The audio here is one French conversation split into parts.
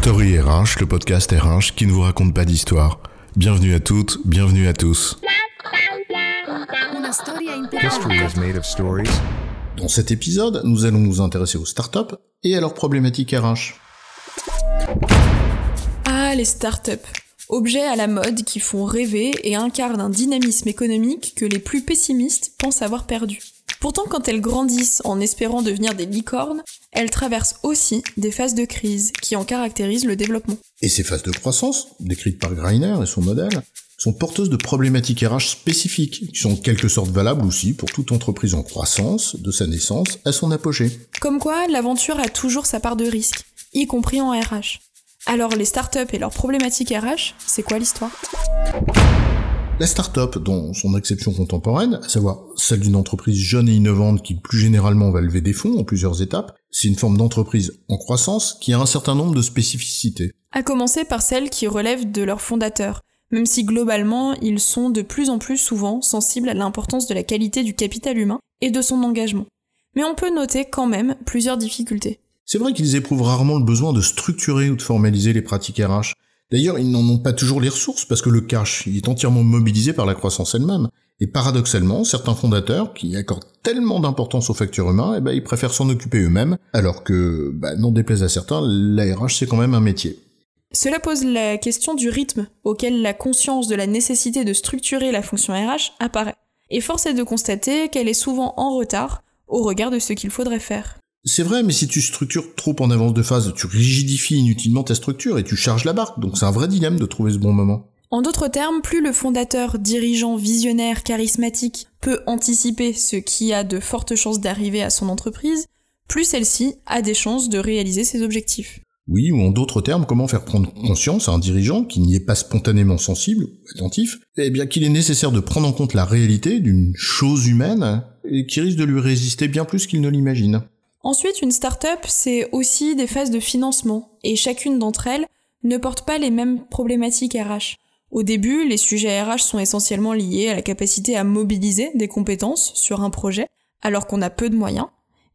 Story RH, le podcast RH qui ne vous raconte pas d'histoire. Bienvenue à toutes, bienvenue à tous. History is made of stories. Dans cet épisode, nous allons nous intéresser aux startups et à leurs problématiques RH. Ah, les startups. Objets à la mode qui font rêver et incarnent un dynamisme économique que les plus pessimistes pensent avoir perdu. Pourtant, quand elles grandissent en espérant devenir des licornes, elles traversent aussi des phases de crise qui en caractérisent le développement. Et ces phases de croissance, décrites par Greiner et son modèle, sont porteuses de problématiques RH spécifiques, qui sont en quelque sorte valables aussi pour toute entreprise en croissance, de sa naissance à son apogée. Comme quoi, l'aventure a toujours sa part de risque, y compris en RH. Alors les startups et leurs problématiques RH, c'est quoi l'histoire? La start-up, dans son acception contemporaine, à savoir celle d'une entreprise jeune et innovante qui plus généralement va lever des fonds en plusieurs étapes, c'est une forme d'entreprise en croissance qui a un certain nombre de spécificités. À commencer par celles qui relèvent de leurs fondateurs, même si globalement ils sont de plus en plus souvent sensibles à l'importance de la qualité du capital humain et de son engagement. Mais on peut noter quand même plusieurs difficultés. C'est vrai qu'ils éprouvent rarement le besoin de structurer ou de formaliser les pratiques RH. D'ailleurs, ils n'en ont pas toujours les ressources parce que le cash est entièrement mobilisé par la croissance elle-même. Et paradoxalement, certains fondateurs qui accordent tellement d'importance aux facteurs humains, eh ben, ils préfèrent s'en occuper eux-mêmes, alors que, bah, non déplaise à certains, la RH c'est quand même un métier. Cela pose la question du rythme auquel la conscience de la nécessité de structurer la fonction RH apparaît. Et force est de constater qu'elle est souvent en retard au regard de ce qu'il faudrait faire. C'est vrai, mais si tu structures trop en avance de phase, tu rigidifies inutilement ta structure et tu charges la barque, donc c'est un vrai dilemme de trouver ce bon moment. En d'autres termes, plus le fondateur, dirigeant, visionnaire, charismatique peut anticiper ce qui a de fortes chances d'arriver à son entreprise, plus celle-ci a des chances de réaliser ses objectifs. Oui, ou en d'autres termes, comment faire prendre conscience à un dirigeant qui n'y est pas spontanément sensible, ou attentif, eh bien qu'il est nécessaire de prendre en compte la réalité d'une chose humaine et qui risque de lui résister bien plus qu'il ne l'imagine. Ensuite, une start-up, c'est aussi des phases de financement, et chacune d'entre elles ne porte pas les mêmes problématiques RH. Au début, les sujets RH sont essentiellement liés à la capacité à mobiliser des compétences sur un projet, alors qu'on a peu de moyens.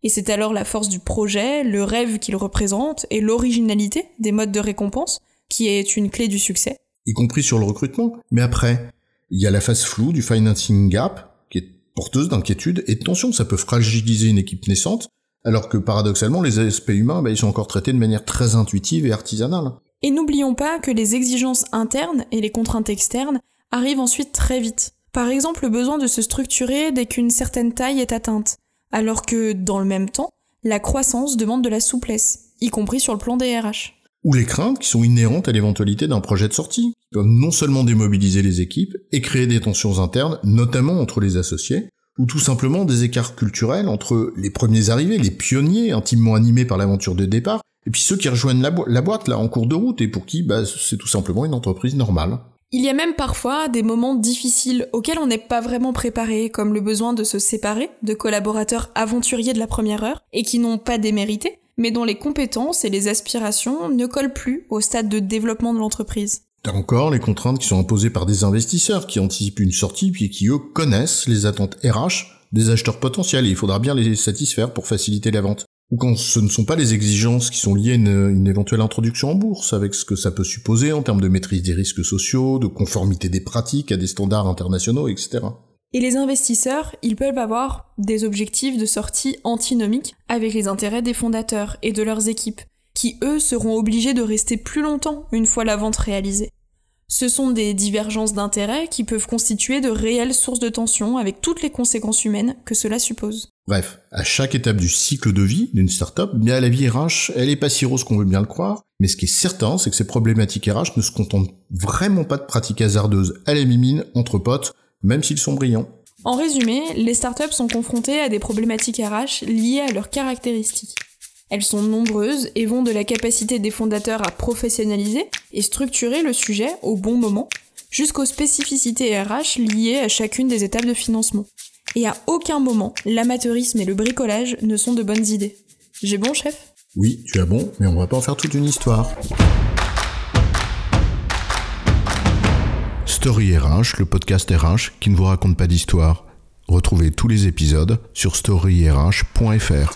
Et c'est alors la force du projet, le rêve qu'il représente et l'originalité des modes de récompense qui est une clé du succès. y compris sur le recrutement. Mais après, il y a la phase floue du financing gap, qui est porteuse d'inquiétude et de tension. Ça peut fragiliser une équipe naissante, alors que paradoxalement, les aspects humains, bah, ils sont encore traités de manière très intuitive et artisanale. Et n'oublions pas que les exigences internes et les contraintes externes arrivent ensuite très vite. Par exemple, le besoin de se structurer dès qu'une certaine taille est atteinte, alors que, dans le même temps, la croissance demande de la souplesse, y compris sur le plan des RH. Ou les craintes qui sont inhérentes à l'éventualité d'un projet de sortie, qui peuvent non seulement démobiliser les équipes et créer des tensions internes, notamment entre les associés, ou tout simplement des écarts culturels entre les premiers arrivés, les pionniers intimement animés par l'aventure de départ, et puis ceux qui rejoignent la, bo- la boîte là en cours de route et pour qui bah, c'est tout simplement une entreprise normale. Il y a même parfois des moments difficiles auxquels on n'est pas vraiment préparé, comme le besoin de se séparer de collaborateurs aventuriers de la première heure et qui n'ont pas démérité, mais dont les compétences et les aspirations ne collent plus au stade de développement de l'entreprise. T'as encore les contraintes qui sont imposées par des investisseurs qui anticipent une sortie puis qui eux connaissent les attentes RH des acheteurs potentiels et il faudra bien les satisfaire pour faciliter la vente. Ou quand ce ne sont pas les exigences qui sont liées à une, une éventuelle introduction en bourse, avec ce que ça peut supposer en termes de maîtrise des risques sociaux, de conformité des pratiques à des standards internationaux, etc. Et les investisseurs, ils peuvent avoir des objectifs de sortie antinomiques avec les intérêts des fondateurs et de leurs équipes, qui eux seront obligés de rester plus longtemps une fois la vente réalisée. Ce sont des divergences d'intérêts qui peuvent constituer de réelles sources de tension avec toutes les conséquences humaines que cela suppose. Bref, à chaque étape du cycle de vie d'une startup, bien la vie RH, elle est pas si rose qu'on veut bien le croire, mais ce qui est certain, c'est que ces problématiques RH ne se contentent vraiment pas de pratiques hasardeuses à la mimine entre potes, même s'ils sont brillants. En résumé, les startups sont confrontées à des problématiques RH liées à leurs caractéristiques. Elles sont nombreuses et vont de la capacité des fondateurs à professionnaliser et structurer le sujet au bon moment, jusqu'aux spécificités RH liées à chacune des étapes de financement. Et à aucun moment, l'amateurisme et le bricolage ne sont de bonnes idées. J'ai bon, chef? Oui, tu as bon, mais on va pas en faire toute une histoire. Story RH, le podcast RH qui ne vous raconte pas d'histoire. Retrouvez tous les épisodes sur storyrh.fr.